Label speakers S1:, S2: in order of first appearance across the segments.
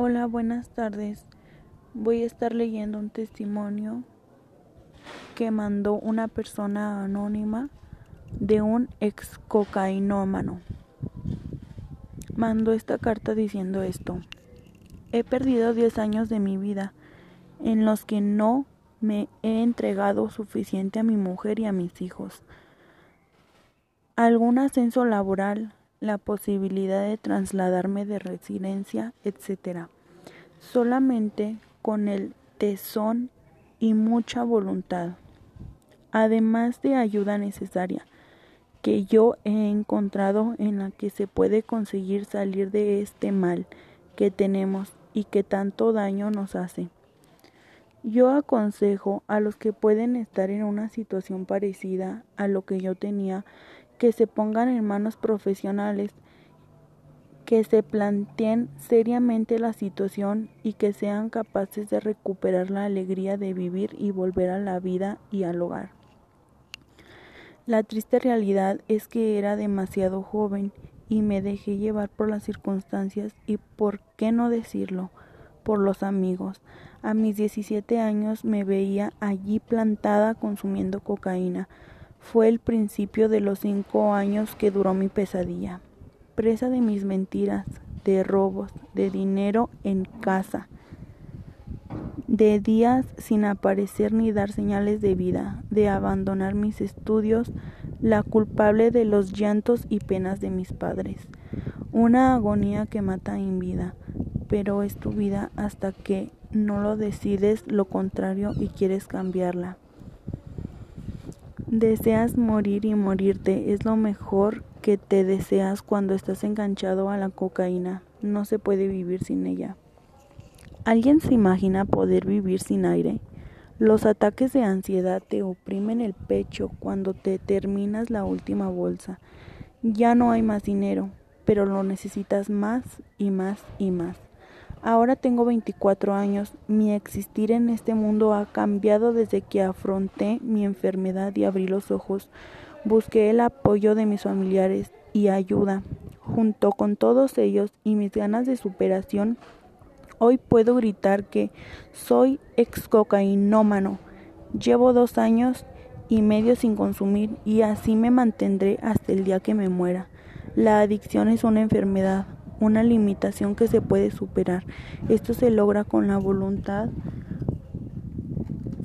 S1: Hola, buenas tardes. Voy a estar leyendo un testimonio que mandó una persona anónima de un ex cocainómano. Mandó esta carta diciendo esto. He perdido 10 años de mi vida en los que no me he entregado suficiente a mi mujer y a mis hijos. Algún ascenso laboral, la posibilidad de trasladarme de residencia, etc. Solamente con el tesón y mucha voluntad, además de ayuda necesaria que yo he encontrado en la que se puede conseguir salir de este mal que tenemos y que tanto daño nos hace. Yo aconsejo a los que pueden estar en una situación parecida a lo que yo tenía que se pongan en manos profesionales, que se planteen seriamente la situación y que sean capaces de recuperar la alegría de vivir y volver a la vida y al hogar. La triste realidad es que era demasiado joven y me dejé llevar por las circunstancias y, por qué no decirlo, por los amigos. A mis 17 años me veía allí plantada consumiendo cocaína. Fue el principio de los cinco años que duró mi pesadilla. Presa de mis mentiras, de robos, de dinero en casa, de días sin aparecer ni dar señales de vida, de abandonar mis estudios, la culpable de los llantos y penas de mis padres. Una agonía que mata en vida, pero es tu vida hasta que no lo decides lo contrario y quieres cambiarla. Deseas morir y morirte es lo mejor que te deseas cuando estás enganchado a la cocaína. No se puede vivir sin ella. ¿Alguien se imagina poder vivir sin aire? Los ataques de ansiedad te oprimen el pecho cuando te terminas la última bolsa. Ya no hay más dinero, pero lo necesitas más y más y más. Ahora tengo 24 años. Mi existir en este mundo ha cambiado desde que afronté mi enfermedad y abrí los ojos. Busqué el apoyo de mis familiares y ayuda. Junto con todos ellos y mis ganas de superación, hoy puedo gritar que soy ex cocainómano. Llevo dos años y medio sin consumir y así me mantendré hasta el día que me muera. La adicción es una enfermedad una limitación que se puede superar. Esto se logra con la voluntad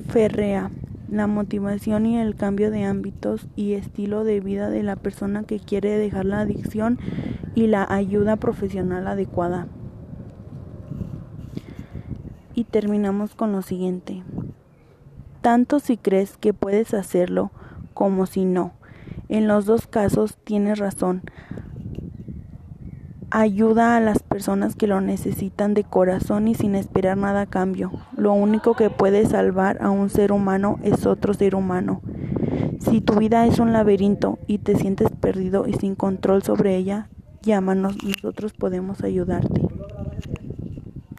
S1: férrea, la motivación y el cambio de ámbitos y estilo de vida de la persona que quiere dejar la adicción y la ayuda profesional adecuada. Y terminamos con lo siguiente. Tanto si crees que puedes hacerlo como si no. En los dos casos tienes razón ayuda a las personas que lo necesitan de corazón y sin esperar nada a cambio. Lo único que puede salvar a un ser humano es otro ser humano. Si tu vida es un laberinto y te sientes perdido y sin control sobre ella, llámanos, nosotros podemos ayudarte.